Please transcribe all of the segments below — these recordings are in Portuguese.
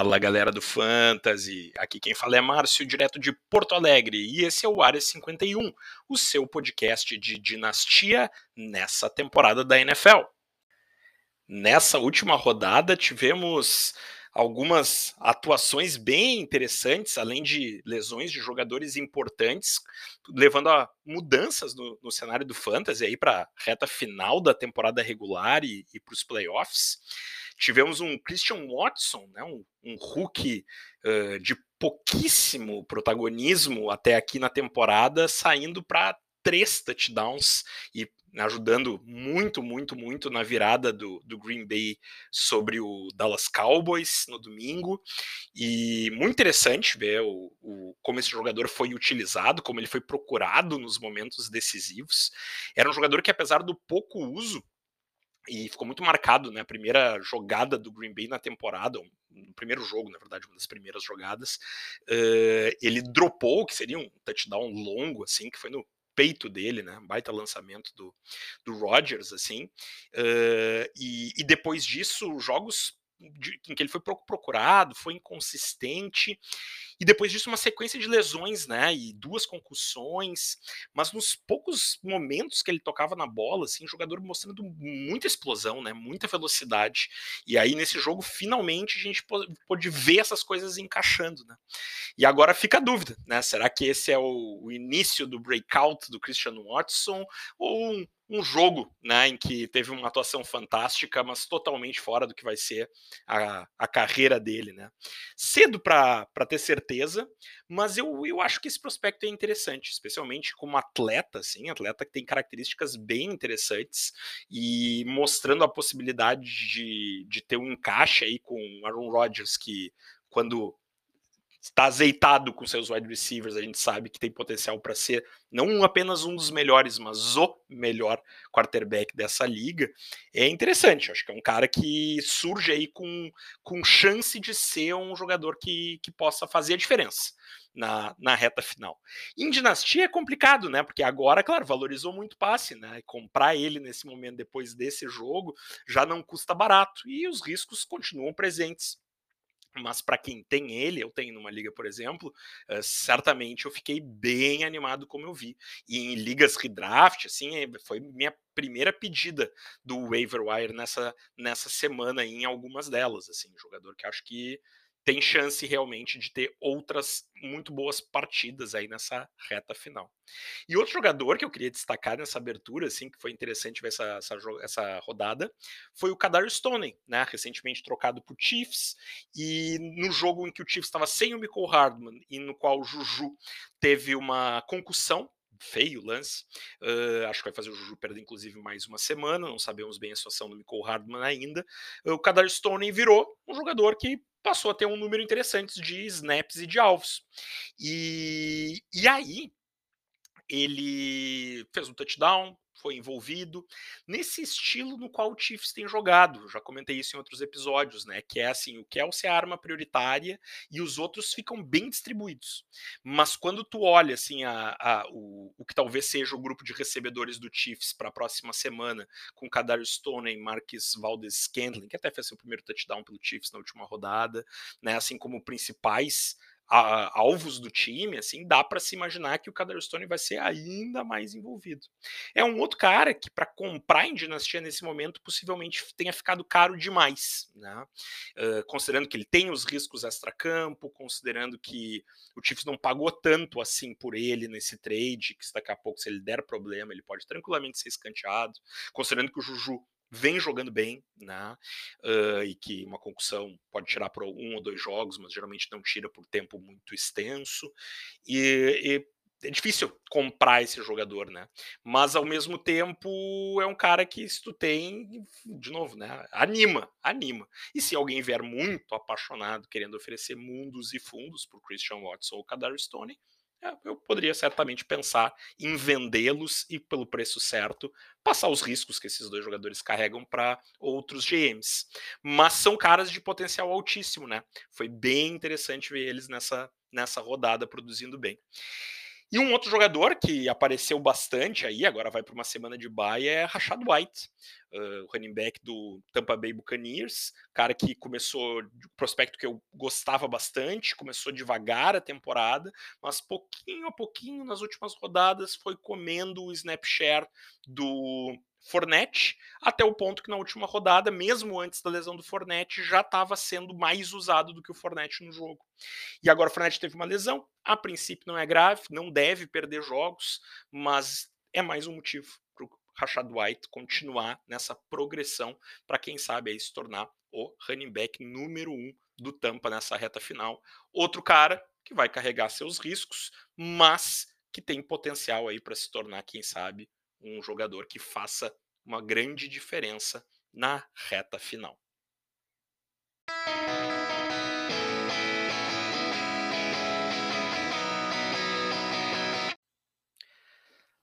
Fala galera do Fantasy, aqui quem fala é Márcio, direto de Porto Alegre, e esse é o Área 51, o seu podcast de dinastia nessa temporada da NFL. Nessa última rodada tivemos algumas atuações bem interessantes, além de lesões de jogadores importantes, levando a mudanças no, no cenário do Fantasy para a reta final da temporada regular e, e para os playoffs. Tivemos um Christian Watson, né, um, um rookie uh, de pouquíssimo protagonismo até aqui na temporada, saindo para três touchdowns e ajudando muito, muito, muito na virada do, do Green Bay sobre o Dallas Cowboys no domingo. E muito interessante ver o, o, como esse jogador foi utilizado, como ele foi procurado nos momentos decisivos. Era um jogador que, apesar do pouco uso, e ficou muito marcado, né? A primeira jogada do Green Bay na temporada, no primeiro jogo, na verdade, uma das primeiras jogadas, uh, ele dropou, que seria um touchdown longo, assim, que foi no peito dele, né? Baita lançamento do, do Rodgers, assim. Uh, e, e depois disso, jogos de, em que ele foi procurado, foi inconsistente, e depois disso uma sequência de lesões, né, e duas concussões, mas nos poucos momentos que ele tocava na bola, assim, jogador mostrando muita explosão, né, muita velocidade, e aí nesse jogo finalmente a gente pôde ver essas coisas encaixando, né, e agora fica a dúvida, né, será que esse é o, o início do breakout do Christian Watson, ou um um jogo né, em que teve uma atuação fantástica, mas totalmente fora do que vai ser a, a carreira dele. Né. Cedo para ter certeza, mas eu, eu acho que esse prospecto é interessante, especialmente como atleta, assim, atleta que tem características bem interessantes e mostrando a possibilidade de, de ter um encaixe aí com Aaron Rodgers, que quando está azeitado com seus wide receivers, a gente sabe que tem potencial para ser não apenas um dos melhores, mas o melhor quarterback dessa liga. É interessante, acho que é um cara que surge aí com, com chance de ser um jogador que, que possa fazer a diferença. Na, na reta final. Em dinastia é complicado, né? Porque agora, claro, valorizou muito passe, né? Comprar ele nesse momento, depois desse jogo, já não custa barato. E os riscos continuam presentes mas para quem tem ele, eu tenho numa liga, por exemplo, uh, certamente eu fiquei bem animado como eu vi. E em ligas redraft, assim, eh, foi minha primeira pedida do waiver wire nessa, nessa semana em algumas delas, assim, jogador que acho que tem chance realmente de ter outras muito boas partidas aí nessa reta final. E outro jogador que eu queria destacar nessa abertura, assim, que foi interessante ver essa, essa, essa rodada, foi o Kadar Stone, né, recentemente trocado por Chiefs, e no jogo em que o Chiefs estava sem o Michael Hardman e no qual o Juju teve uma concussão, feio lance. Uh, acho que vai fazer o Juju perder, inclusive, mais uma semana. Não sabemos bem a situação do Michael Hardman ainda. O Kadar Stone virou um jogador que passou a ter um número interessante de snaps e de alvos. E, e aí, ele fez um touchdown, foi envolvido nesse estilo no qual o Chiefs tem jogado. Já comentei isso em outros episódios, né? Que é assim, o Kelsey é a arma prioritária e os outros ficam bem distribuídos. Mas quando tu olha assim a, a o, o, que talvez seja o grupo de recebedores do Chiefs para a próxima semana, com Kadarius Stone e Marcus Valdez Scantling, que até fez seu primeiro touchdown pelo Chiefs na última rodada, né? Assim como principais a, alvos do time, assim, dá para se imaginar que o Stone vai ser ainda mais envolvido. É um outro cara que, para comprar em Dinastia nesse momento, possivelmente tenha ficado caro demais, né? Uh, considerando que ele tem os riscos extra-campo, considerando que o Chiefs não pagou tanto assim por ele nesse trade, que daqui a pouco, se ele der problema, ele pode tranquilamente ser escanteado, considerando que o Juju vem jogando bem, né? Uh, e que uma concussão pode tirar por um ou dois jogos, mas geralmente não tira por tempo muito extenso. E, e é difícil comprar esse jogador, né? Mas ao mesmo tempo é um cara que se tu tem, de novo, né? Anima, anima. E se alguém vier muito apaixonado, querendo oferecer mundos e fundos para Christian Watson ou Kadar Stone, eu poderia certamente pensar em vendê-los e, pelo preço certo, passar os riscos que esses dois jogadores carregam para outros GMs. Mas são caras de potencial altíssimo, né? Foi bem interessante ver eles nessa, nessa rodada produzindo bem. E um outro jogador que apareceu bastante aí, agora vai para uma semana de bye, é Rashad White, uh, running back do Tampa Bay Buccaneers, cara que começou, prospecto que eu gostava bastante, começou devagar a temporada, mas pouquinho a pouquinho nas últimas rodadas foi comendo o snap share do Fornette, até o ponto que na última rodada, mesmo antes da lesão do Fornette, já estava sendo mais usado do que o Fornette no jogo. E agora o Fornette teve uma lesão, a princípio não é grave, não deve perder jogos, mas é mais um motivo para o Rashad White continuar nessa progressão para quem sabe aí se tornar o running back número um do Tampa nessa reta final. Outro cara que vai carregar seus riscos, mas que tem potencial aí para se tornar, quem sabe, um jogador que faça uma grande diferença na reta final.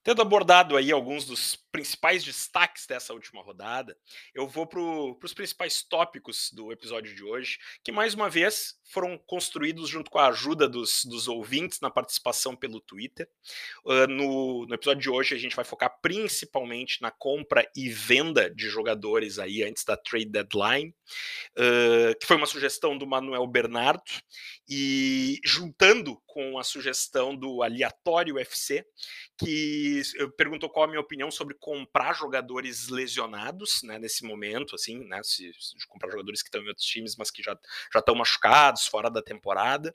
Tendo abordado aí alguns dos principais destaques dessa última rodada, eu vou para os principais tópicos do episódio de hoje, que mais uma vez foram construídos junto com a ajuda dos, dos ouvintes na participação pelo Twitter. Uh, no, no, episódio de hoje a gente vai focar principalmente na compra e venda de jogadores aí antes da trade deadline, uh, que foi uma sugestão do Manuel Bernardo, e juntando com a sugestão do Aleatório FC, que perguntou qual a minha opinião sobre comprar jogadores lesionados, né, nesse momento, assim, né, se, comprar jogadores que estão em outros times, mas que já já estão machucados, fora da temporada.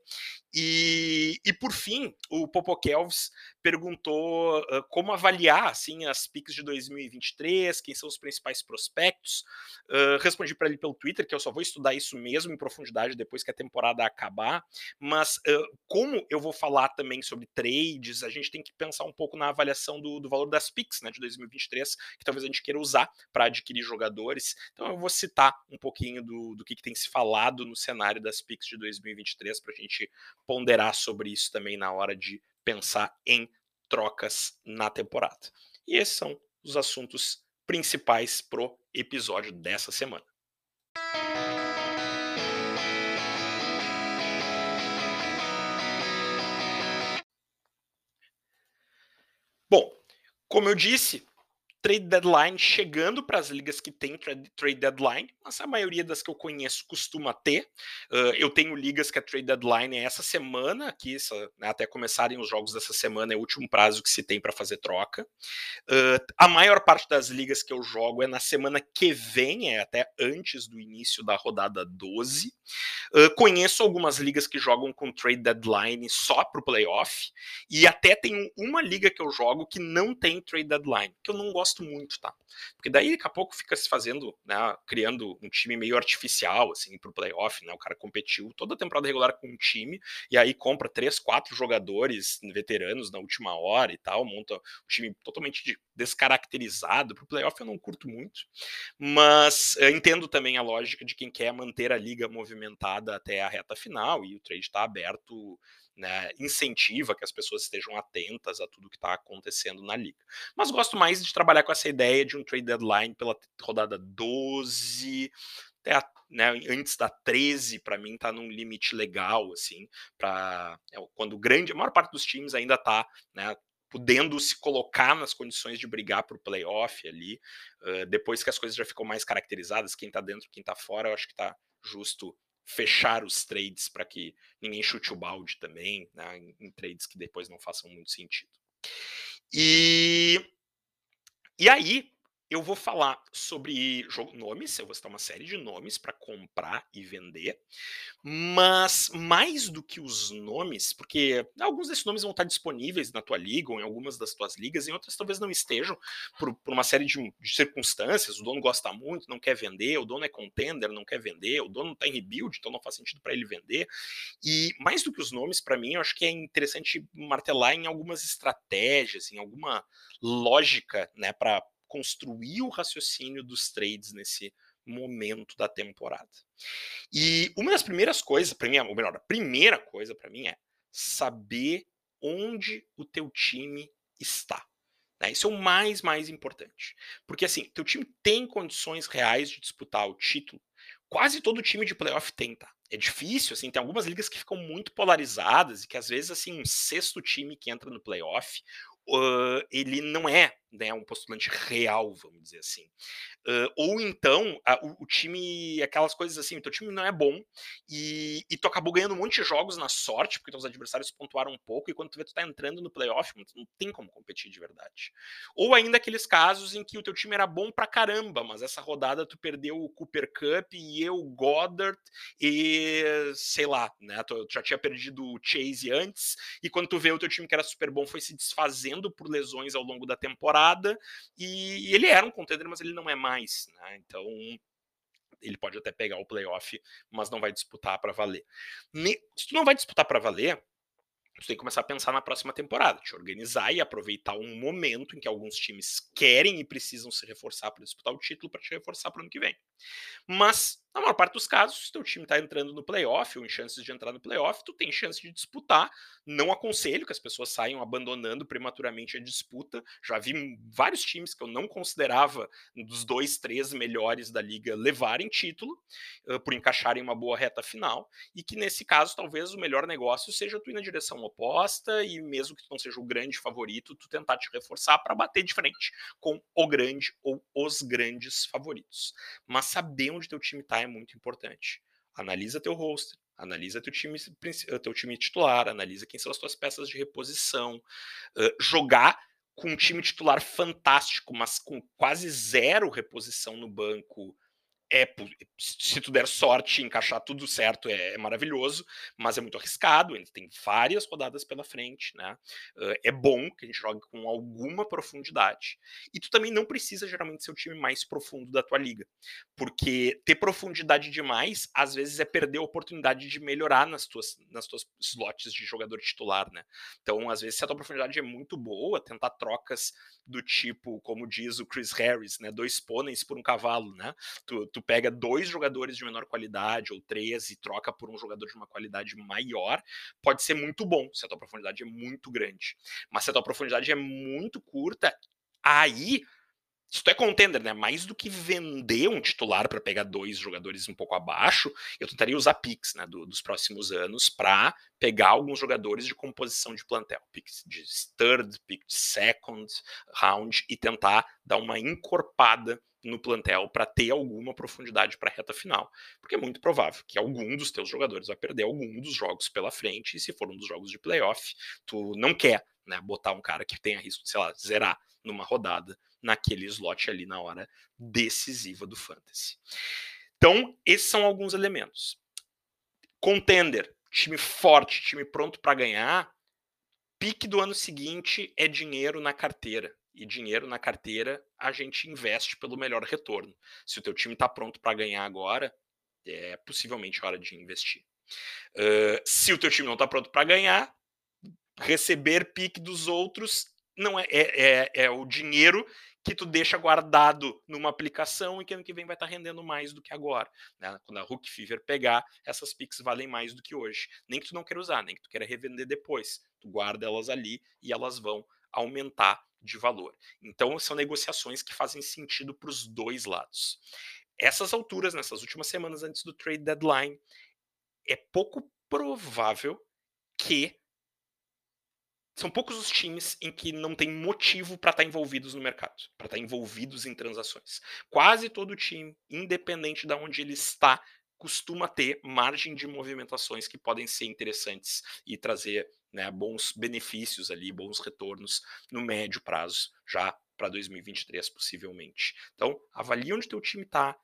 E, e por fim, o Popokelvis perguntou uh, como avaliar assim as picks de 2023, quem são os principais prospectos. Uh, respondi para ele pelo Twitter que eu só vou estudar isso mesmo em profundidade depois que a temporada acabar. Mas uh, como eu vou falar também sobre trades, a gente tem que pensar um pouco na avaliação do, do valor das picks né, de 2023, que talvez a gente queira usar para adquirir jogadores. Então eu vou citar um pouquinho do, do que, que tem se falado no cenário das picks de 2023 para a gente ponderar sobre isso também na hora de pensar em trocas na temporada. E esses são os assuntos principais pro episódio dessa semana. Bom, como eu disse, trade deadline chegando para as ligas que têm trade deadline, mas a maioria das que eu conheço costuma ter. Uh, eu tenho ligas que a trade deadline é essa semana, aqui, essa, né, até começarem os jogos dessa semana, é o último prazo que se tem para fazer troca. Uh, a maior parte das ligas que eu jogo é na semana que vem, é até antes do início da rodada 12. Uh, conheço algumas ligas que jogam com trade deadline só para o playoff, e até tenho uma liga que eu jogo que não tem trade deadline, que eu não gosto gosto muito, tá? Porque daí daqui a pouco fica se fazendo, né, criando um time meio artificial, assim, pro playoff, né? O cara competiu toda a temporada regular com um time, e aí compra três, quatro jogadores veteranos na última hora e tal, monta um time totalmente descaracterizado. Pro playoff eu não curto muito, mas eu entendo também a lógica de quem quer manter a liga movimentada até a reta final, e o trade está aberto né, incentiva que as pessoas estejam atentas a tudo que está acontecendo na liga. Mas gosto mais de trabalhar com essa ideia de um trade deadline pela rodada 12, até a, né, antes da 13, para mim tá num limite legal, assim, para é, quando grande, a maior parte dos times ainda tá, né, podendo se colocar nas condições de brigar por playoff ali, uh, depois que as coisas já ficam mais caracterizadas, quem tá dentro, quem tá fora, eu acho que tá justo fechar os trades para que ninguém chute o balde também, né, em, trades que depois não façam muito sentido. E, e aí, eu vou falar sobre nomes, eu vou citar uma série de nomes para comprar e vender, mas mais do que os nomes, porque alguns desses nomes vão estar disponíveis na tua liga ou em algumas das tuas ligas, em outras talvez não estejam por, por uma série de, de, circunstâncias. O dono gosta muito, não quer vender, o dono é contender, não quer vender, o dono está em rebuild, então não faz sentido para ele vender. E mais do que os nomes, para mim, eu acho que é interessante martelar em algumas estratégias, em alguma lógica, né, para construir o raciocínio dos trades nesse momento da temporada. E uma das primeiras coisas para mim, ou melhor, a primeira coisa para mim é saber onde o teu time está. Né? Isso é o mais, mais importante. Porque assim, teu time tem condições reais de disputar o título. Quase todo time de playoff tem, tá? é difícil, assim, tem algumas ligas que ficam muito polarizadas e que às vezes, assim, um sexto time que entra no playoff, uh, ele não é né, um postulante real, vamos dizer assim. Uh, ou então, a, o, o, time, aquelas coisas assim, o teu time não é bom e, e, tu acabou ganhando um monte de jogos na sorte, porque teus adversários pontuaram um pouco, e quando tu vê tu tá entrando no playoff, não tem como competir de verdade. Ou ainda aqueles casos em que o teu time era bom pra caramba, mas essa rodada tu perdeu o Cooper Cup e eu, Goddard, e sei lá, né, tu, tu já tinha perdido o Chase antes, e quando tu vê o teu time que era super bom foi se desfazendo por lesões ao longo da temporada, e ele era um contender, mas ele não é mais mais, né? Então ele pode até pegar o playoff, mas não vai disputar para valer. Se tu não vai disputar para valer, tu tem que começar a pensar na próxima temporada, te organizar e aproveitar um momento em que alguns times querem e precisam se reforçar para disputar o título para te reforçar para o ano que vem. Mas na maior parte dos casos, se teu time está entrando no playoff ou em chances de entrar no playoff, tu tem chance de disputar. Não aconselho que as pessoas saiam abandonando prematuramente a disputa. Já vi vários times que eu não considerava dos dois, três melhores da liga levarem título uh, por encaixarem uma boa reta final. E que nesse caso, talvez o melhor negócio seja tu ir na direção oposta e mesmo que tu não seja o grande favorito, tu tentar te reforçar para bater de frente com o grande ou os grandes favoritos. Mas saber onde teu time está é muito importante. Analisa teu roster, analisa teu time, teu time titular, analisa quem são as tuas peças de reposição. Uh, jogar com um time titular fantástico, mas com quase zero reposição no banco é, se tu der sorte encaixar tudo certo, é, é, maravilhoso, mas é muito arriscado, ainda tem várias rodadas pela frente, né? É bom que a gente jogue com alguma profundidade. E tu também não precisa geralmente ser o time mais profundo da tua liga, porque ter profundidade demais, às vezes, é perder a oportunidade de melhorar nas tuas, nas tuas slots de jogador titular, né? Então, às vezes, se a tua profundidade é muito boa, tentar trocas do tipo, como diz o Chris Harris, né? Dois pôneis por um cavalo, né? Tu, tu pega dois jogadores de menor qualidade ou três e troca por um jogador de uma qualidade maior, pode ser muito bom se a tua profundidade é muito grande. Mas se a tua profundidade é muito curta, aí se tu é contender, né? Mais do que vender um titular para pegar dois jogadores um pouco abaixo, eu tentaria usar picks né, do, dos próximos anos para pegar alguns jogadores de composição de plantel, picks de third, pick de second round e tentar dar uma encorpada no plantel para ter alguma profundidade para a reta final, porque é muito provável que algum dos teus jogadores vai perder algum dos jogos pela frente e se for um dos jogos de playoff, tu não quer, né, botar um cara que tenha risco de, sei lá, zerar numa rodada naquele slot ali na hora decisiva do fantasy. Então, esses são alguns elementos. Contender, time forte, time pronto para ganhar. Pique do ano seguinte é dinheiro na carteira. E dinheiro na carteira a gente investe pelo melhor retorno. Se o teu time está pronto para ganhar agora, é possivelmente hora de investir. Uh, se o teu time não está pronto para ganhar, receber pique dos outros não é, é, é, é o dinheiro que tu deixa guardado numa aplicação e que ano que vem vai estar tá rendendo mais do que agora. Né? Quando a Hook Fever pegar, essas Pix valem mais do que hoje. Nem que tu não queira usar, nem que tu queira revender depois. Tu guarda elas ali e elas vão aumentar de valor. Então, são negociações que fazem sentido para os dois lados. Essas alturas, nessas últimas semanas antes do trade deadline, é pouco provável que são poucos os times em que não tem motivo para estar tá envolvidos no mercado, para estar tá envolvidos em transações. Quase todo time, independente de onde ele está, costuma ter margem de movimentações que podem ser interessantes e trazer né, bons benefícios ali, bons retornos no médio prazo, já para 2023 possivelmente. Então, avalie onde teu time está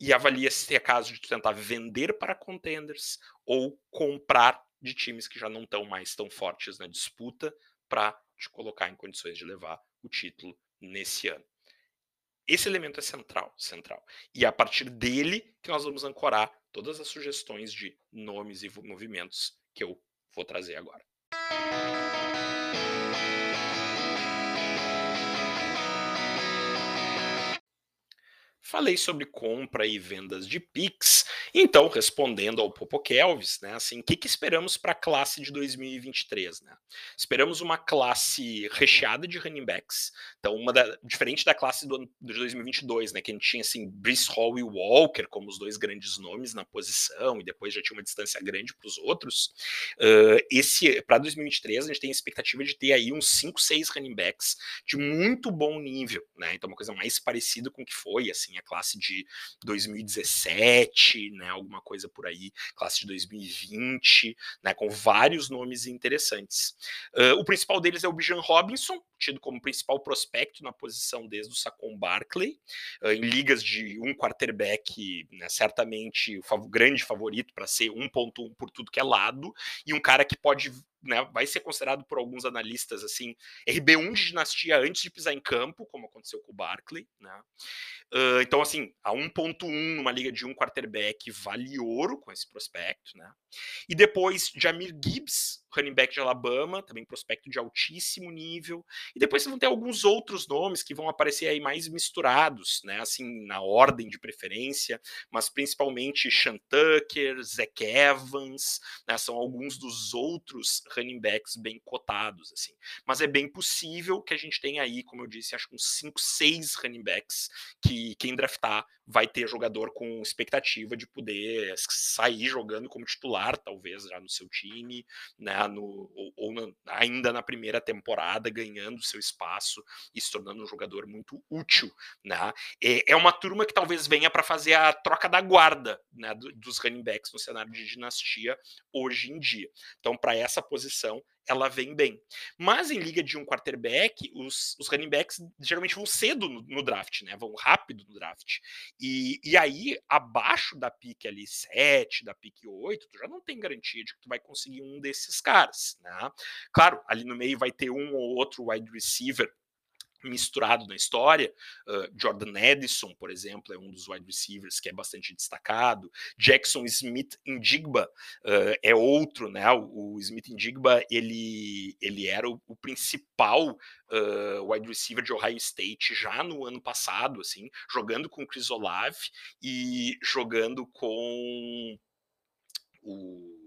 e avalie se é caso de tentar vender para contenders ou comprar de times que já não estão mais tão fortes na disputa para te colocar em condições de levar o título nesse ano. Esse elemento é central, central. E é a partir dele que nós vamos ancorar todas as sugestões de nomes e movimentos que eu vou trazer agora. Falei sobre compra e vendas de Pix Então, respondendo ao Popo Kelvis, né, assim, o que, que esperamos para a classe de 2023? Né? Esperamos uma classe recheada de running backs, então uma da, diferente da classe do, de 2022, né, que a gente tinha assim Brice Hall e Walker como os dois grandes nomes na posição e depois já tinha uma distância grande para os outros. Uh, esse para 2023 a gente tem a expectativa de ter aí uns 5, 6 running backs de muito bom nível, né? Então uma coisa mais parecida com o que foi assim a classe de 2017, né, alguma coisa por aí, classe de 2020, né, com vários nomes interessantes. Uh, o principal deles é o Bijan Robinson, tido como principal prospecto na posição desde o Saquon Barkley, uh, em ligas de um quarterback, né, certamente o grande favorito para ser 1.1 por tudo que é lado, e um cara que pode né, vai ser considerado por alguns analistas assim RB1 de dinastia antes de pisar em campo, como aconteceu com o Barkley, né? Uh, então, assim, a 1.1 numa liga de um quarterback vale ouro com esse prospecto, né? E depois, Jamir Gibbs, running back de Alabama, também prospecto de altíssimo nível. E depois vão ter alguns outros nomes que vão aparecer aí mais misturados, né? Assim, na ordem de preferência, mas principalmente Sean Tucker, Zach Evans, né? São alguns dos outros running backs bem cotados, assim. Mas é bem possível que a gente tenha aí, como eu disse, acho que uns 5, 6 running backs que quem draftar vai ter jogador com expectativa de poder sair jogando como titular, talvez já no seu time, né, no, ou, ou na, ainda na primeira temporada, ganhando seu espaço e se tornando um jogador muito útil. Né. É, é uma turma que talvez venha para fazer a troca da guarda né, dos running backs no cenário de dinastia hoje em dia. Então, para essa posição, ela vem bem. Mas em liga de um quarterback, os, os running backs geralmente vão cedo no, no, draft, né? Vão rápido no draft. E, e aí, abaixo da pique ali 7, da pique 8, tu já não tem garantia de que tu vai conseguir um desses caras, né? Claro, ali no meio vai ter um ou outro wide receiver misturado na história. Uh, Jordan Edison, por exemplo, é um dos wide receivers que é bastante destacado. Jackson Smith Indigba uh, é outro, né? O, o Smith Indigba ele, ele era o, o principal uh, wide receiver de Ohio State já no ano passado, assim, jogando com Chris Olave e jogando com o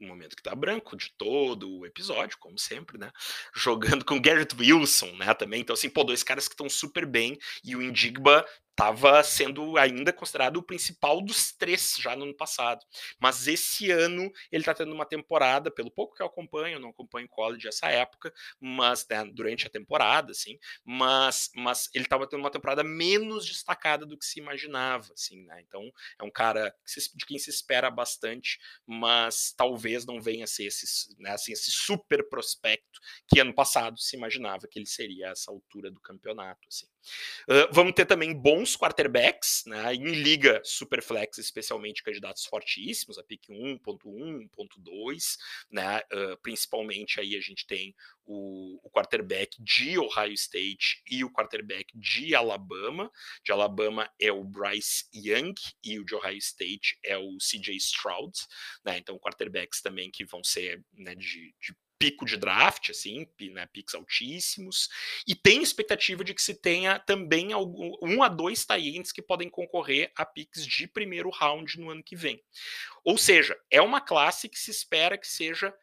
um momento que tá branco de todo o episódio, como sempre, né? Jogando com Garrett Wilson, né? Também. Então, assim, pô, dois caras que estão super bem e o Indigba estava sendo ainda considerado o principal dos três já no ano passado. Mas esse ano ele está tendo uma temporada, pelo pouco que eu acompanho, eu não acompanho college essa época, mas né, durante a temporada, assim, mas, mas ele estava tendo uma temporada menos destacada do que se imaginava, assim, né? Então é um cara de quem se espera bastante, mas talvez não venha a ser esse, né, assim, esse super prospecto que ano passado se imaginava que ele seria a essa altura do campeonato, assim. Vamos ter também bons quarterbacks, né, em liga superflex, especialmente candidatos fortíssimos, a pick 1.1, 1.2, né, uh, principalmente aí a gente tem o, o, quarterback de Ohio State e o quarterback de Alabama. De Alabama é o Bryce Young e o de Ohio State é o CJ Stroud, né, então quarterbacks também que vão ser né, de, de pico de draft, assim, né, picks altíssimos, e tem expectativa de que se tenha também algum, um a dois tie que podem concorrer a picks de primeiro round no ano que vem. Ou seja, é uma classe que se espera que seja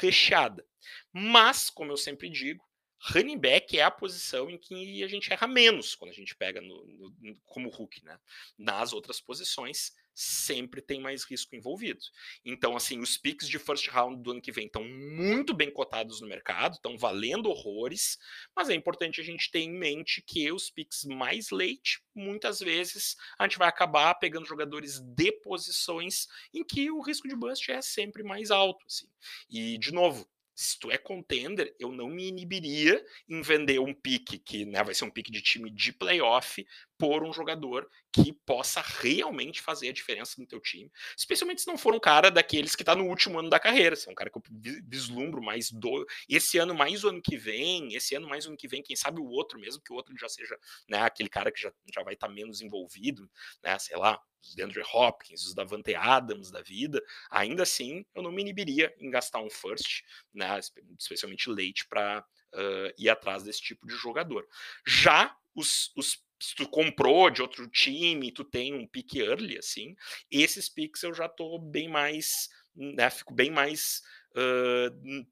recheada. Mas, como eu sempre digo, running back é a posição em que a gente erra menos quando a gente pega no, no, como Hulk, né? Nas outras posições, sempre tem mais risco envolvido. Então, assim, os picks de first round do ano que vem estão muito bem cotados no mercado, estão valendo horrores, mas é importante a gente ter em mente que os picks mais late, muitas vezes, a gente vai acabar pegando jogadores de posições em que o risco de bust é sempre mais alto. Assim. E, de novo, se tu é contender, eu não me inibiria em vender um pique que né, vai ser um pique de time de playoff por um jogador que possa realmente fazer a diferença no teu time, especialmente se não for um cara daqueles que está no último ano da carreira, se é um cara que eu vislumbro mais do esse ano mais o ano que vem, esse ano mais o ano que vem, quem sabe o outro mesmo que o outro já seja, né, aquele cara que já, já vai estar tá menos envolvido, né, sei lá, os DeAndre Hopkins, os Davante Adams da vida, ainda assim eu não me inibiria em gastar um first, né, especialmente late para uh, ir atrás desse tipo de jogador. Já os, os se tu comprou de outro time, tu tem um pick early, assim, esses picks eu já tô bem mais, né, fico bem mais uh,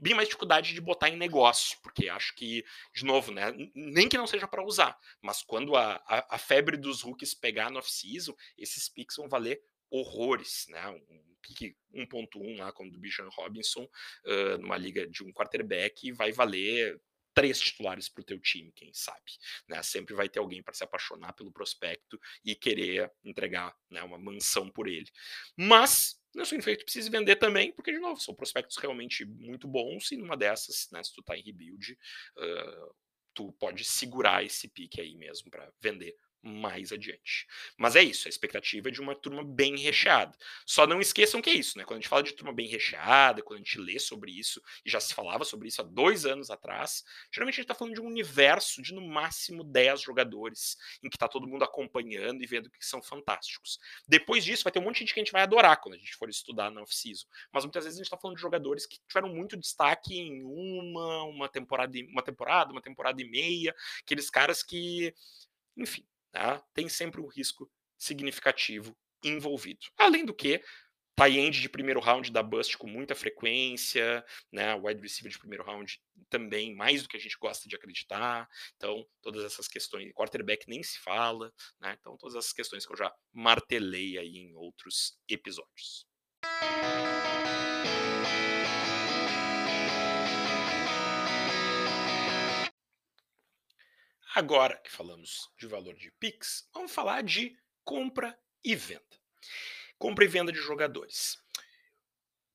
bem mais dificuldade de botar em negócio, porque acho que, de novo, né, nem que não seja para usar, mas quando a, a, a, febre dos rookies pegar no off-season, esses picks vão valer horrores, né? Um pique 1.1 lá, como do Bijan Robinson, uh, numa liga de um quarterback, vai valer três titulares para o teu time, quem sabe. Né? Sempre vai ter alguém para se apaixonar pelo prospecto e querer entregar né, uma mansão por ele. Mas não significa que precise vender também, porque, de novo, são prospectos realmente muito bons e numa dessas, né, se tu está em rebuild, uh, tu pode segurar esse pique aí mesmo para vender mais adiante. Mas é isso, a expectativa é de uma turma bem recheada. Só não esqueçam que é isso, né? Quando a gente fala de turma bem recheada, quando a gente lê sobre isso, e já se falava sobre isso há dois anos atrás, geralmente a gente está falando de um universo de no máximo 10 jogadores, em que está todo mundo acompanhando e vendo que são fantásticos. Depois disso, vai ter um monte de gente que a gente vai adorar quando a gente for estudar na off-season. Mas muitas vezes a gente está falando de jogadores que tiveram muito destaque em uma, uma temporada, uma temporada, uma temporada e meia, aqueles caras que, enfim, Tá? Tem sempre um risco significativo envolvido. Além do que, tie end de primeiro round da bust com muita frequência, né? Wide receiver de primeiro round também, mais do que a gente gosta de acreditar. Então, todas essas questões, quarterback nem se fala, né? Então, todas essas questões que eu já martelei aí em outros episódios. Agora que falamos de valor de Pix, vamos falar de compra e venda. Compra e venda de jogadores.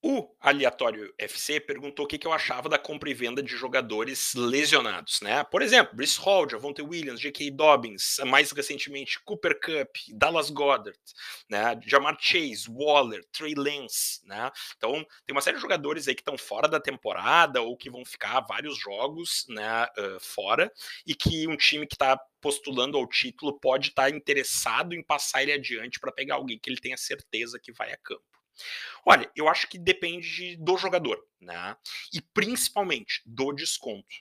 O aleatório FC perguntou o que, eu achava da compra e venda de jogadores lesionados, né? Por exemplo, Brice Hall, Javonte Williams, J.K. Dobbins, mais recentemente Cooper Cup, Dallas Goddard, né? Jamar Chase, Waller, Trey Lance, né? Então, tem uma série de jogadores aí que estão fora da temporada ou que vão ficar vários jogos, né, uh, fora e que um time que está postulando ao título pode estar tá interessado em passar ele adiante para pegar alguém que ele tenha certeza que vai a campo. Olha, eu acho que depende do jogador, né? E principalmente do desconto.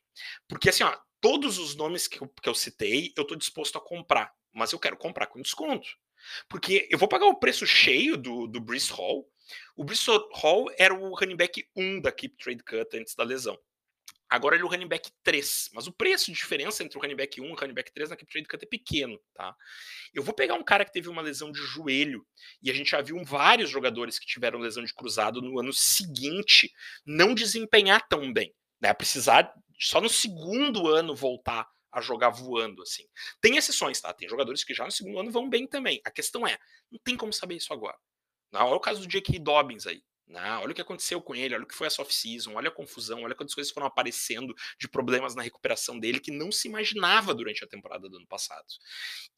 Porque assim, ó, todos os nomes que eu, que eu citei, eu estou disposto a comprar, mas eu quero comprar com desconto. Porque eu vou pagar o preço cheio do, do Brice Hall. O Brice Hall era o running back 1 da Keep Trade Cut antes da lesão. Agora ele é o running back 3, mas o preço de diferença entre o running back 1 e o running back 3 na Keep Trade Cut é pequeno, tá? Eu vou pegar um cara que teve uma lesão de joelho, e a gente já viu vários jogadores que tiveram lesão de cruzado no ano seguinte não desempenhar tão bem, né? Precisar só no segundo ano voltar a jogar voando, assim. Tem exceções, tá? Tem jogadores que já no segundo ano vão bem também. A questão é, não tem como saber isso agora. Não, olha o caso do J.K. Dobbins aí. Né? Olha o que aconteceu com ele, olha o que foi a off-season, olha a confusão, olha quantas coisas foram aparecendo de problemas na recuperação dele que não se imaginava durante a temporada do ano passado.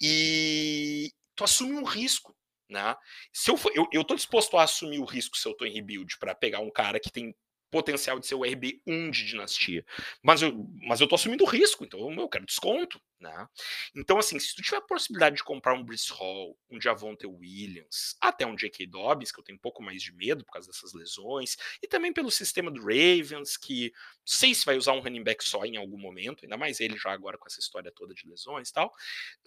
E tu assume um risco. Né? Se eu, for, eu, eu tô disposto a assumir o risco se eu tô em rebuild para pegar um cara que tem potencial de ser o RB1 de dinastia. Mas eu, mas eu tô assumindo risco, então eu quero desconto, né? Então, assim, se tu tiver a possibilidade de comprar um Brice Hall, um Javonte Williams, até um J.K. Dobbins, que eu tenho um pouco mais de medo por causa dessas lesões, e também pelo sistema do Ravens, que sei se vai usar um running back só em algum momento, ainda mais ele já agora com essa história toda de lesões e tal.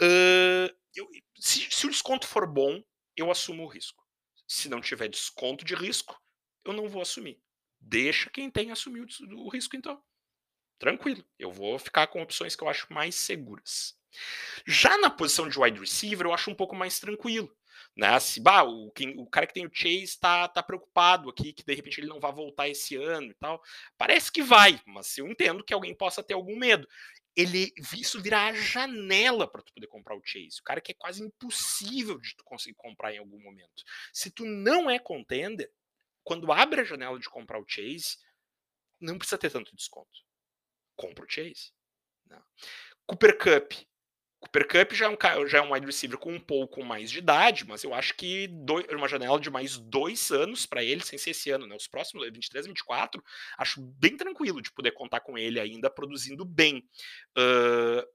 Uh, eu, se, se o desconto for bom, eu assumo o risco. Se não tiver desconto de risco, eu não vou assumir. Deixa quem tem assumir o, risco, então. Tranquilo. Eu vou ficar com opções que eu acho mais seguras. Já na posição de wide receiver, eu acho um pouco mais tranquilo. Né? Se bah, o, quem, o cara que tem o Chase está tá preocupado aqui, que de repente ele não vai voltar esse ano e tal. Parece que vai, mas eu entendo que alguém possa ter algum medo. Ele, isso virá a janela para tu poder comprar o Chase. O cara que é quase impossível de tu conseguir comprar em algum momento. Se tu não é contender, quando abre a janela de comprar o Chase, não precisa ter tanto desconto. Compra o Chase. Não. Né. Cooper Cup. Cooper Cup já é, um, já é um wide receiver com um pouco mais de idade, mas eu acho que dois, uma janela de mais dois anos para ele, sem ser esse ano, né? Os próximos, 23, 24, acho bem tranquilo de poder contar com ele ainda produzindo bem. Uh,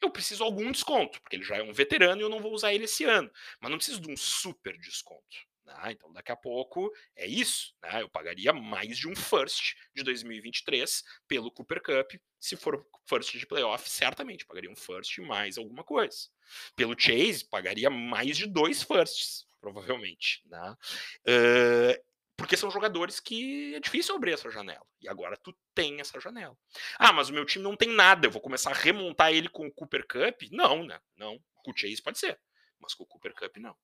eu preciso algum desconto, porque ele já é um veterano e eu não vou usar ele esse ano. Mas não preciso de um super desconto. Né? Então, daqui a pouco é isso. Né? Eu pagaria mais de um first de 2023 pelo Cooper Cup. Se for first de playoff, certamente pagaria um first mais alguma coisa. Pelo Chase, pagaria mais de dois firsts, provavelmente. Né? Uh, porque são jogadores que é difícil abrir essa janela. E agora tu tem essa janela. Ah, mas o meu time não tem nada. Eu vou começar a remontar ele com o Cooper Cup? Não, né? Não. Com o Chase pode ser. Mas com o Cooper Cup, não.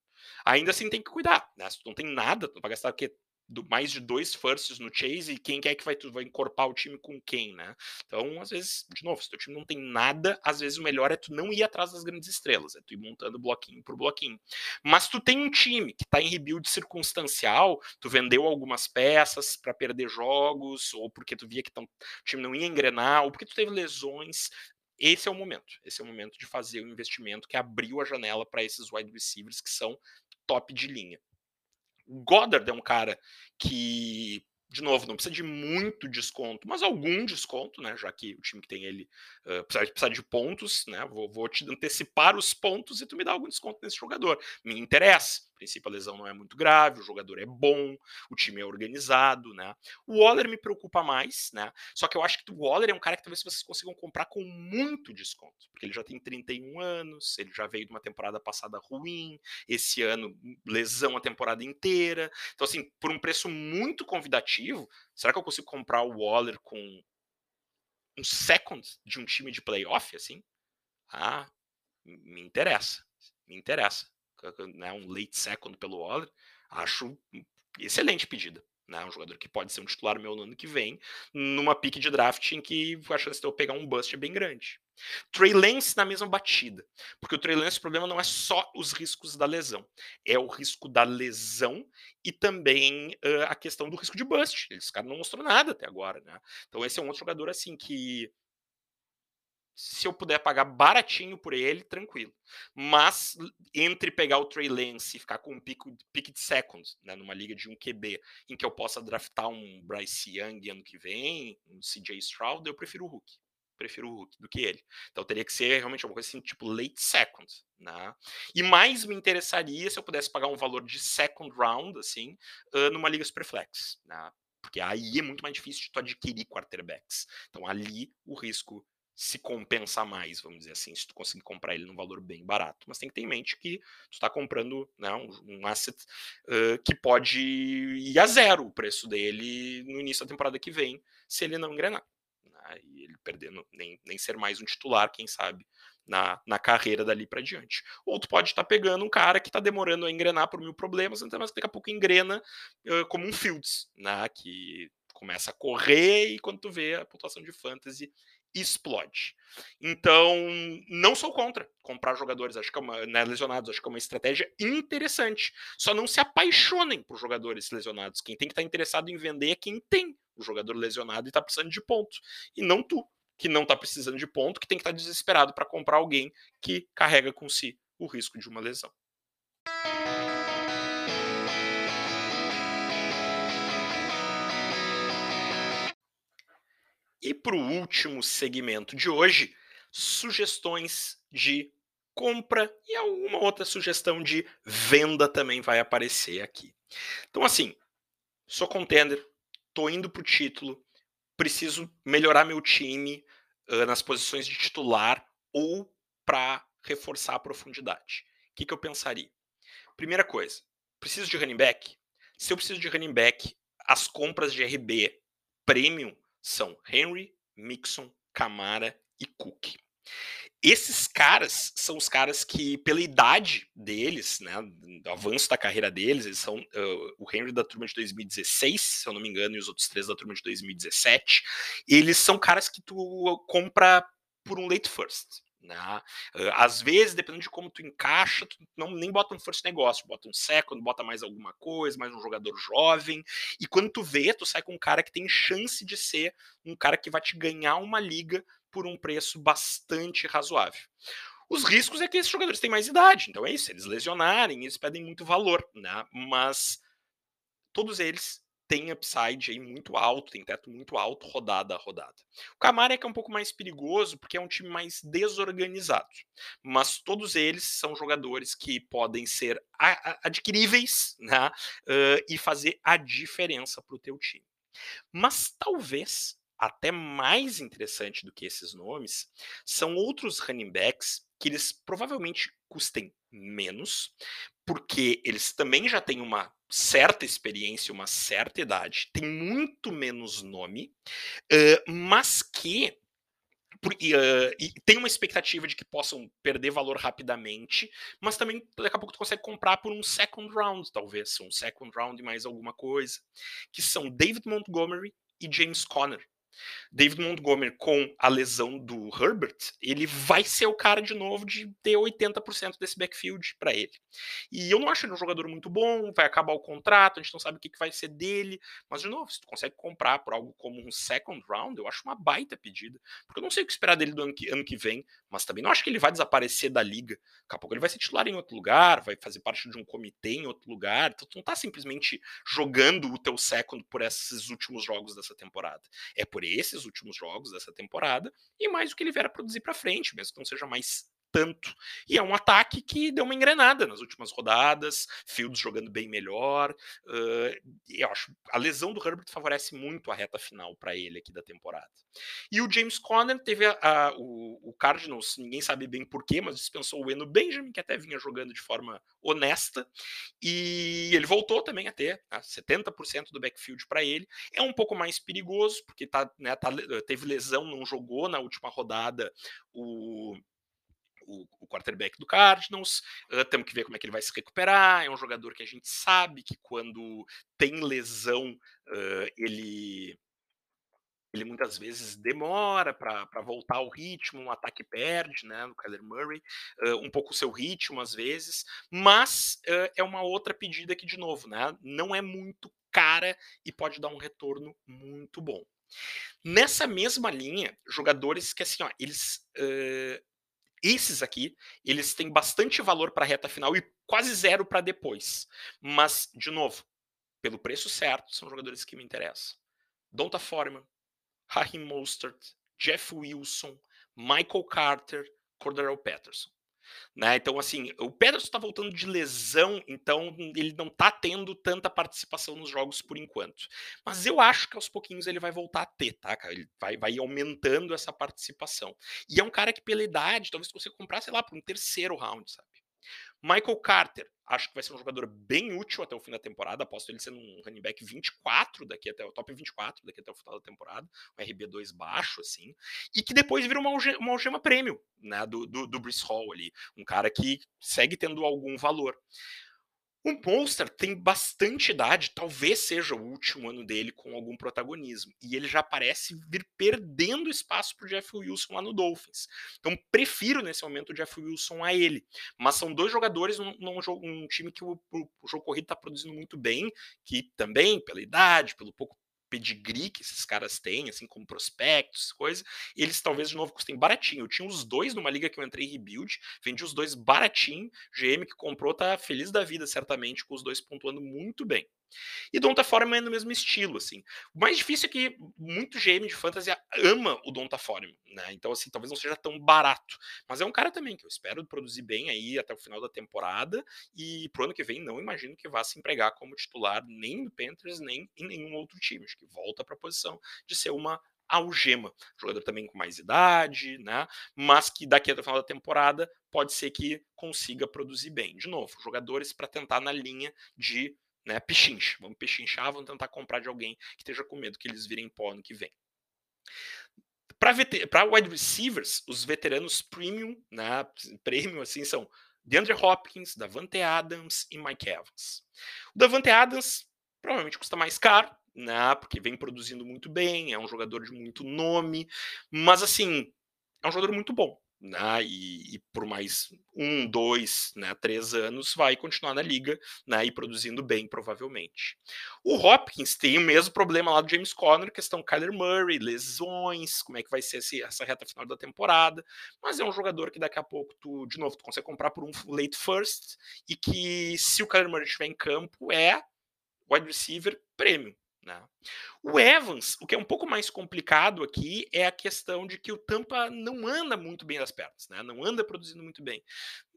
Ainda assim tem que cuidar, né? Se tu não tem nada, tu vai gastar o quê? Do, mais de dois firsts no chase e quem quer que vai, tu vai encorpar o time com quem, né? Então, às vezes, de novo, se teu time não tem nada, às vezes o melhor é tu não ir atrás das grandes estrelas, é tu ir montando bloquinho por bloquinho. Mas tu tem um time que tá em rebuild circunstancial, tu vendeu algumas peças para perder jogos, ou porque tu via que tão, o time não ia engrenar, ou porque tu teve lesões, esse é o momento. Esse é o momento de fazer o investimento que abriu a janela para esses wide receivers que são top de linha. Goddard é um cara que de novo, não precisa de muito desconto, mas algum desconto, né? Já que o time que tem ele uh, precisa, precisa, de pontos, né? Vou, vou, te antecipar os pontos e tu me dá algum desconto nesse jogador. Me interessa. Princípio, a lesão não é muito grave, o jogador é bom, o time é organizado, né? O Waller me preocupa mais, né? Só que eu acho que o Waller é um cara que talvez vocês consigam comprar com muito desconto, porque ele já tem 31 anos, ele já veio de uma temporada passada ruim, esse ano lesão a temporada inteira. Então, assim, por um preço muito convidativo será que eu consigo comprar o Waller com um second de um time de playoff, assim? Ah, me interessa, me interessa. Né, um late second pelo Waller, acho excelente pedida. Né, um jogador que pode ser um titular meu no ano que vem, numa pick de draft em que a chance de eu pegar um bust é bem grande. Trey Lance na mesma batida. Porque o Trey Lance, o problema não é só os riscos da lesão. É o risco da lesão e também uh, a questão do risco de bust. Esse cara não mostrou nada até agora, né? Então esse é um outro jogador, assim, que se eu puder pagar baratinho por ele, tranquilo. Mas entre pegar o Trey Lance e ficar com um pico, pick de second, né, numa liga de um QB, em que eu possa draftar um Bryce Young ano que vem, um CJ Stroud, eu prefiro o Hulk prefiro o Hulk do que ele. Então teria que ser realmente uma coisa assim, tipo late second, né? E mais me interessaria se eu pudesse pagar um valor de second round, assim, numa liga superflex, né? Porque aí é muito mais difícil de tu adquirir quarterbacks. Então ali o risco se compensa mais, vamos dizer assim, se tu conseguir comprar ele num valor bem barato. Mas tem que ter em mente que tu está comprando né, um, um asset uh, que pode ir a zero o preço dele no início da temporada que vem, se ele não engrenar e ele perdendo nem, nem ser mais um titular, quem sabe, na, na carreira dali para diante. Ou tu pode estar tá pegando um cara que está demorando a engrenar por mil problemas, então, mas daqui a pouco engrena uh, como um Fields, né, que começa a correr e quando tu vê a pontuação de fantasy explode. Então, não sou contra comprar jogadores, acho que é uma, né, lesionados, acho que é uma estratégia interessante. Só não se apaixonem por jogadores lesionados. Quem tem que estar tá interessado em vender é quem tem o jogador lesionado e está precisando de ponto. E não tu, que não está precisando de ponto, que tem que estar tá desesperado para comprar alguém que carrega com si o risco de uma lesão. E para o último segmento de hoje, sugestões de compra e alguma outra sugestão de venda também vai aparecer aqui. Então, assim, sou contender, tô indo pro título, preciso melhorar meu time uh, nas posições de titular ou para reforçar a profundidade. O que, que eu pensaria? Primeira coisa, preciso de running back? Se eu preciso de running back, as compras de RB premium são Henry, Mixon, Camara e Cook. Esses caras são os caras que, pela idade deles, né, do avanço da carreira deles, eles são uh, o Henry da turma de 2016, se eu não me engano, e os outros três da turma de 2017. Eles são caras que tu compra por um late first. Né? Às vezes, dependendo de como tu encaixa, tu não nem bota um first negócio, bota um second, bota mais alguma coisa, mais um jogador jovem. E quando tu vê, tu sai com um cara que tem chance de ser um cara que vai te ganhar uma liga por um preço bastante razoável. Os riscos é que esses jogadores têm mais idade, então é isso, eles lesionarem, eles pedem muito valor, né? Mas todos eles tem upside aí muito alto, tem teto muito alto, rodada a rodada. O Camara é que é um pouco mais perigoso, porque é um time mais desorganizado. Mas todos eles são jogadores que podem ser adquiríveis né, uh, e fazer a diferença para o teu time. Mas talvez até mais interessante do que esses nomes são outros running backs que eles provavelmente custem menos, porque eles também já têm uma certa experiência, uma certa idade, tem muito menos nome, uh, mas que por, uh, e tem uma expectativa de que possam perder valor rapidamente, mas também daqui a pouco tu consegue comprar por um second round, talvez, um second round e mais alguma coisa, que são David Montgomery e James Conner. David Montgomery com a lesão do Herbert, ele vai ser o cara de novo de ter 80% desse backfield para ele. E eu não acho ele um jogador muito bom, vai acabar o contrato, a gente não sabe o que, que vai ser dele, mas de novo, se tu consegue comprar por algo como um second round, eu acho uma baita pedida, porque eu não sei o que esperar dele do ano que, ano que vem, mas também não acho que ele vai desaparecer da liga. Daqui a pouco ele vai ser titular em outro lugar, vai fazer parte de um comitê em outro lugar, então tu não tá simplesmente jogando o teu second por esses últimos jogos dessa temporada. É por esses últimos jogos dessa temporada e mais o que ele vier a produzir para frente, mesmo que não seja mais tanto. E é um ataque que deu uma engrenada nas últimas rodadas, Fields jogando bem melhor. Uh, eu acho a lesão do Herbert favorece muito a reta final para ele aqui da temporada. E o James Conner teve a, a, o, o, Cardinals, ninguém sabe bem porquê, mas dispensou o Eno Benjamin, que até vinha jogando de forma honesta, e ele voltou também a ter né, 70% do backfield para ele. É um pouco mais perigoso, porque tá, né, tá, teve lesão, não jogou na última rodada o o, o quarterback do Cardinals. Uh, temos que ver como é que ele vai se recuperar. É um jogador que a gente sabe que quando tem lesão, uh, ele ele muitas vezes demora para voltar ao ritmo, um ataque perde, né, no Kyler Murray, uh, um pouco o seu ritmo às vezes, mas uh, é uma outra pedida que, de novo, né, não é muito cara e pode dar um retorno muito bom. Nessa mesma linha, jogadores que assim, ó, eles uh, esses aqui, eles têm bastante valor para a reta final e quase zero para depois. Mas, de novo, pelo preço certo, são jogadores que me interessam. Donta Foreman, Raheem Mostert, Jeff Wilson, Michael Carter, Cordero Patterson. Né? Então, assim, o Pederson está voltando de lesão, então ele não está tendo tanta participação nos jogos por enquanto. Mas eu acho que aos pouquinhos ele vai voltar a ter, tá? Ele vai, vai aumentando essa participação. E é um cara que, pela idade, talvez você comprasse, sei lá, para um terceiro round, sabe? Michael Carter, acho que vai ser um jogador bem útil até o fim da temporada. Aposto ele sendo um running back 24 daqui até o top 24 daqui até o final da temporada, um RB2 baixo, assim, e que depois vira uma, uma algema prêmio, né? Do, do, do Brice Hall ali. Um cara que segue tendo algum valor. O Monster tem bastante idade, talvez seja o último ano dele com algum protagonismo. E ele já parece vir perdendo espaço para o Jeff Wilson lá no Dolphins. Então, prefiro nesse momento o Jeff Wilson a ele. Mas são dois jogadores num, num, num time que o, o jogo corrido está produzindo muito bem, que também, pela idade, pelo pouco pedigree que esses caras têm, assim, como prospectos, coisa, eles talvez de novo custem baratinho. Eu tinha os dois numa liga que eu entrei rebuild, vendi os dois baratinho, GM que comprou tá feliz da vida, certamente, com os dois pontuando muito bem. E Donta Foreman é no mesmo estilo, assim. O mais difícil é que muito GM de fantasy ama o Donta Foreman, né? Então, assim, talvez não seja tão barato. Mas é um cara também que eu espero produzir bem aí até o final da temporada. E pro ano que vem, não imagino que vá se empregar como titular nem no Panthers, nem em nenhum outro time. Acho que volta para a posição de ser uma algema. Jogador também com mais idade, né? Mas que daqui até o final da temporada pode ser que consiga produzir bem. De novo, jogadores para tentar na linha de né? Pichincha. Vamos pichinchar, vamos tentar comprar de alguém que esteja com medo que eles virem pó no que vem. Para wide receivers, os veteranos premium, né, premium assim, são DeAndre Hopkins, Davante Adams e Mike Evans. O Davante Adams provavelmente custa mais caro, né, porque vem produzindo muito bem, é um jogador de muito nome, mas assim, é um jogador muito bom né, e, e, por mais um, dois, né, três anos vai continuar na liga né, e produzindo bem, provavelmente. O Hopkins tem o mesmo problema lá do James Conner, questão Kyler Murray, lesões, como é que vai ser esse, essa reta final da temporada, mas é um jogador que daqui a pouco, tu, de novo, tu consegue comprar por um late first e que se o Kyler Murray estiver em campo é wide receiver prêmio. Né? O Evans, o que é um pouco mais complicado aqui é a questão de que o Tampa não anda muito bem das pernas, né? não anda produzindo muito bem.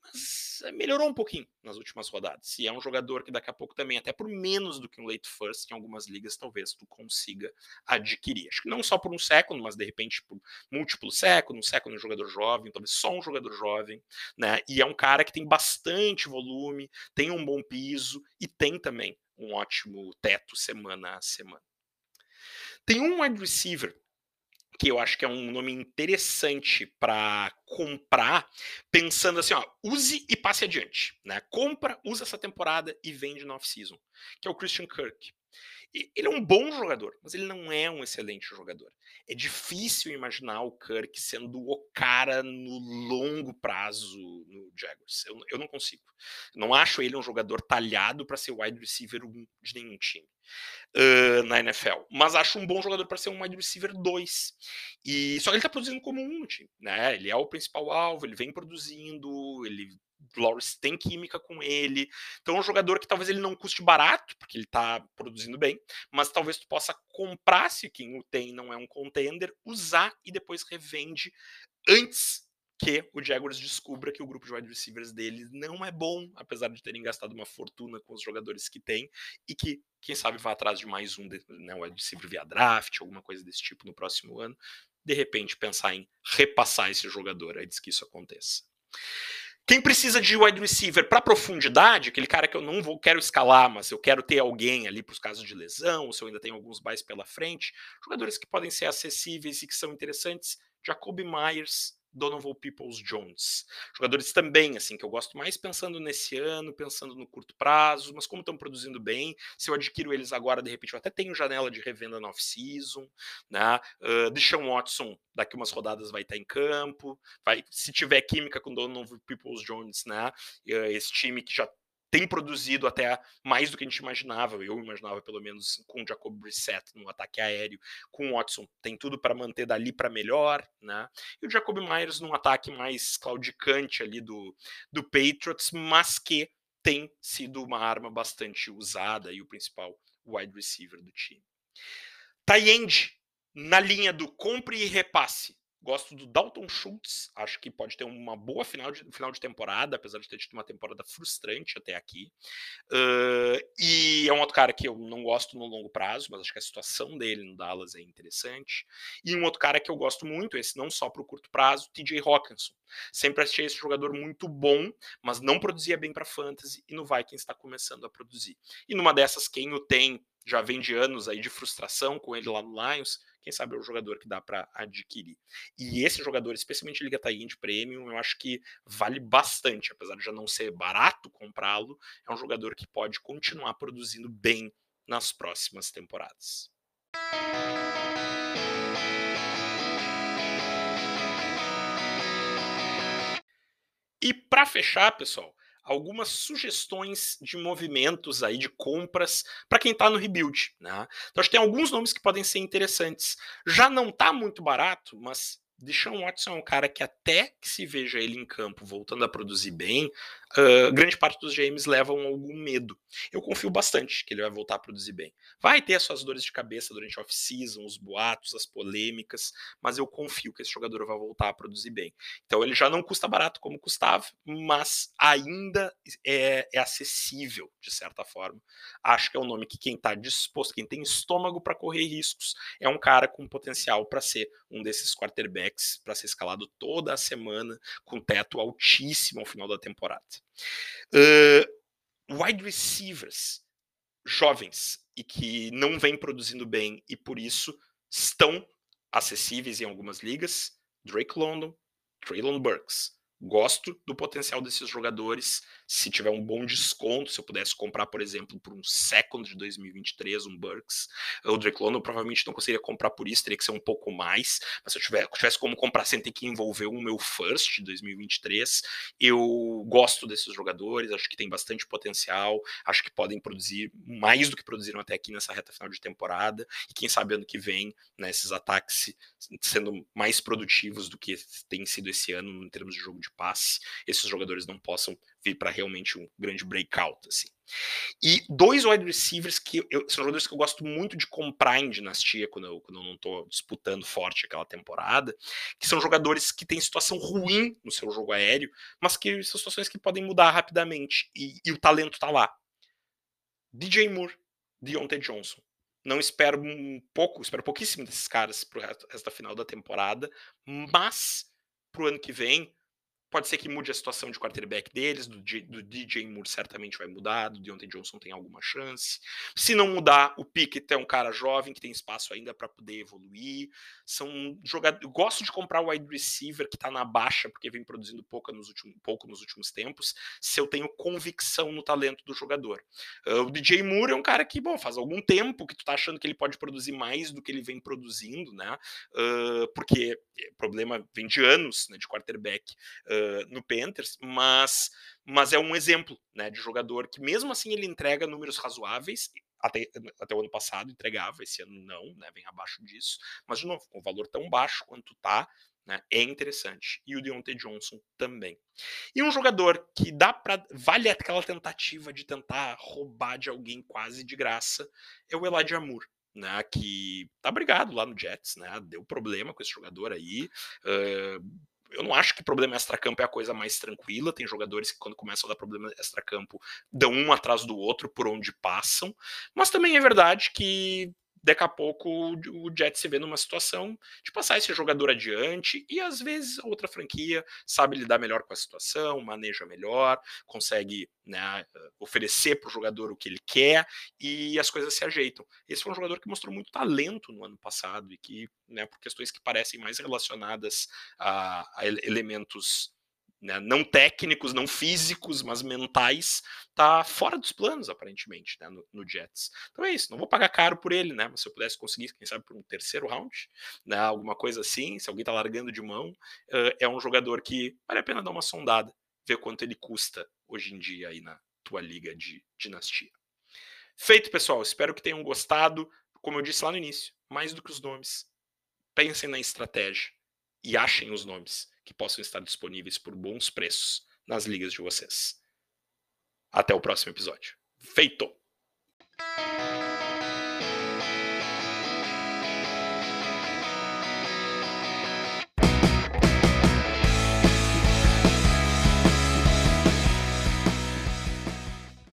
Mas eh, melhorou um pouquinho nas últimas rodadas. E é um jogador que daqui a pouco também, até por menos do que um late first, em algumas ligas, talvez tu consiga adquirir. Acho que não só por um século, mas de repente por múltiplo século, um século um jogador jovem, talvez só um jogador jovem, né? E é um cara que tem bastante volume, tem um bom piso e tem também um ótimo teto semana a semana. Tem um wide receiver que eu acho que é um nome interessante para comprar, pensando assim, ó, use e passe adiante, né? Compra, usa essa temporada e vende no off-season, que é o Christian Kirk. Ele é um bom jogador, mas ele não é um excelente jogador. É difícil imaginar o Kirk sendo o cara no longo prazo no Jaguars. Eu, eu não consigo. Não acho ele um jogador talhado para ser wide receiver 1 de nenhum time. Uh, na NFL. Mas acho um bom jogador para ser um wide receiver 2. E só que ele está produzindo como um no time, né? Ele é o principal alvo, ele vem produzindo, ele Lawrence tem química com ele. Então é um jogador que talvez ele não custe barato, porque ele está produzindo bem, mas talvez tu possa comprar se quem o tem não é um contender, usar e depois revende antes que o Jaguars descubra que o grupo de wide receivers dele não é bom, apesar de terem gastado uma fortuna com os jogadores que tem, e que, quem sabe, vá atrás de mais um né, wide receiver via draft, alguma coisa desse tipo no próximo ano. De repente, pensar em repassar esse jogador antes que isso aconteça. Quem precisa de wide receiver para profundidade, aquele cara que eu não vou quero escalar, mas eu quero ter alguém ali para os casos de lesão, ou se eu ainda tenho alguns buys pela frente, jogadores que podem ser acessíveis e que são interessantes, Jacoby Myers, Donovan Peoples Jones. Jogadores também, assim, que eu gosto mais pensando nesse ano, pensando no curto prazo, mas como estão produzindo bem, se eu adquiro eles agora, de repente eu até tenho janela de revenda no off-season, né? Uh, Deshaun Watson, daqui umas rodadas vai estar em campo, vai, se tiver química com Donovan Peoples Jones, né? Uh, esse time que já tem produzido até mais do que a gente imaginava. Eu imaginava, pelo menos, com o Jacob Brissett no ataque aéreo, com o Watson, tem tudo para manter dali para melhor, né? E o Jacob Myers num ataque mais claudicante ali do, do Patriots, mas que tem sido uma arma bastante usada e o principal wide receiver do time. Tayend, na linha do compre e repasse, Gosto do Dalton Schultz, acho que pode ter uma boa final de, final de temporada, apesar de ter tido uma temporada frustrante até aqui. Uh, e é um outro cara que eu não gosto no longo prazo, mas acho que a situação dele no Dallas é interessante. E um outro cara que eu gosto muito, esse não só para o curto prazo, TJ Hawkinson. Sempre achei esse jogador muito bom, mas não produzia bem para fantasy e no Vikings está começando a produzir. E numa dessas, quem o tem já vem de anos aí de frustração com ele lá no Lions, quem sabe é o jogador que dá para adquirir. E esse jogador, especialmente Liga Taín Premium, eu acho que vale bastante, apesar de já não ser barato comprá-lo, é um jogador que pode continuar produzindo bem nas próximas temporadas. E para fechar, pessoal, algumas sugestões de movimentos aí de compras para quem está no rebuild, né? Então acho que tem alguns nomes que podem ser interessantes. Já não está muito barato, mas Deshaun Watson é um cara que até que se veja ele em campo voltando a produzir bem, uh, grande parte dos GMs levam algum medo. Eu confio bastante que ele vai voltar a produzir bem. Vai ter as suas dores de cabeça durante off-season, os boatos, as polêmicas, mas eu confio que esse jogador vai voltar a produzir bem. Então ele já não custa barato como custava, mas ainda é, é acessível, de certa forma. Acho que é um nome que quem está disposto, quem tem estômago para correr riscos, é um cara com potencial para ser um desses quarterbacks, para ser escalado toda a semana, com teto altíssimo ao final da temporada. Uh, wide receivers jovens e que não vêm produzindo bem e por isso estão acessíveis em algumas ligas. Drake London, Traylon Burks. Gosto do potencial desses jogadores. Se tiver um bom desconto, se eu pudesse comprar, por exemplo, por um second de 2023, um Burks, o Drake London provavelmente não conseguiria comprar por isso, teria que ser um pouco mais. Mas se eu tiver, tivesse como comprar sem ter que envolver o meu first de 2023, eu gosto desses jogadores, acho que tem bastante potencial, acho que podem produzir mais do que produziram até aqui nessa reta final de temporada. E quem sabe ano que vem, né, esses ataques sendo mais produtivos do que tem sido esse ano em termos de jogo de passe, esses jogadores não possam vir para realmente um grande breakout, assim. E dois wide receivers que eu, são jogadores que eu gosto muito de comprar em dinastia quando eu, quando eu não estou disputando forte aquela temporada, que são jogadores que têm situação ruim no seu jogo aéreo, mas que são situações que podem mudar rapidamente e, e o talento está lá. DJ Moore, Deontay Johnson. Não espero um pouco, espero pouquíssimo desses caras para o resto, resto da final da temporada, mas para o ano que vem Pode ser que mude a situação de quarterback deles, do, do DJ Moore certamente vai mudar, do Deontay Johnson tem alguma chance. Se não mudar, o Pickett é um cara jovem que tem espaço ainda para poder evoluir. São jogadores. Gosto de comprar o wide receiver que está na baixa, porque vem produzindo pouco nos, últimos, pouco nos últimos tempos, se eu tenho convicção no talento do jogador. Uh, o DJ Moore é um cara que, bom, faz algum tempo que tu tá achando que ele pode produzir mais do que ele vem produzindo, né? Uh, porque o problema vem de anos né, de quarterback. Uh, no Panthers, mas, mas é um exemplo né, de jogador que, mesmo assim, ele entrega números razoáveis. Até, até o ano passado entregava, esse ano não, né, vem abaixo disso. Mas, de novo, com um valor tão baixo quanto tá, né, é interessante. E o Deontay Johnson também. E um jogador que dá para vale aquela tentativa de tentar roubar de alguém quase de graça é o Elijah Moore. Né, que tá brigado lá no Jets, né, deu problema com esse jogador aí, uh, eu não acho que problema extra-campo é a coisa mais tranquila. Tem jogadores que, quando começam a dar problema extra-campo, dão um atrás do outro por onde passam. Mas também é verdade que daqui a pouco o Jets se vê numa situação de passar esse jogador adiante e às vezes outra franquia sabe lidar melhor com a situação, maneja melhor, consegue né, oferecer para o jogador o que ele quer e as coisas se ajeitam. Esse foi um jogador que mostrou muito talento no ano passado e que, né, por questões que parecem mais relacionadas a, a elementos né, não técnicos, não físicos, mas mentais, tá fora dos planos, aparentemente, né, no, no, Jets. Então é isso, não vou pagar caro por ele, né? Mas se eu pudesse conseguir, quem sabe, por um terceiro round, né, alguma coisa assim, se alguém tá largando de mão, uh, é um jogador que vale a pena dar uma sondada, ver quanto ele custa hoje em dia aí na tua liga de dinastia. Feito, pessoal, espero que tenham gostado. Como eu disse lá no início, mais do que os nomes, pensem na estratégia e achem os nomes que possam estar disponíveis por bons preços nas ligas de vocês. Até o próximo episódio. Feito!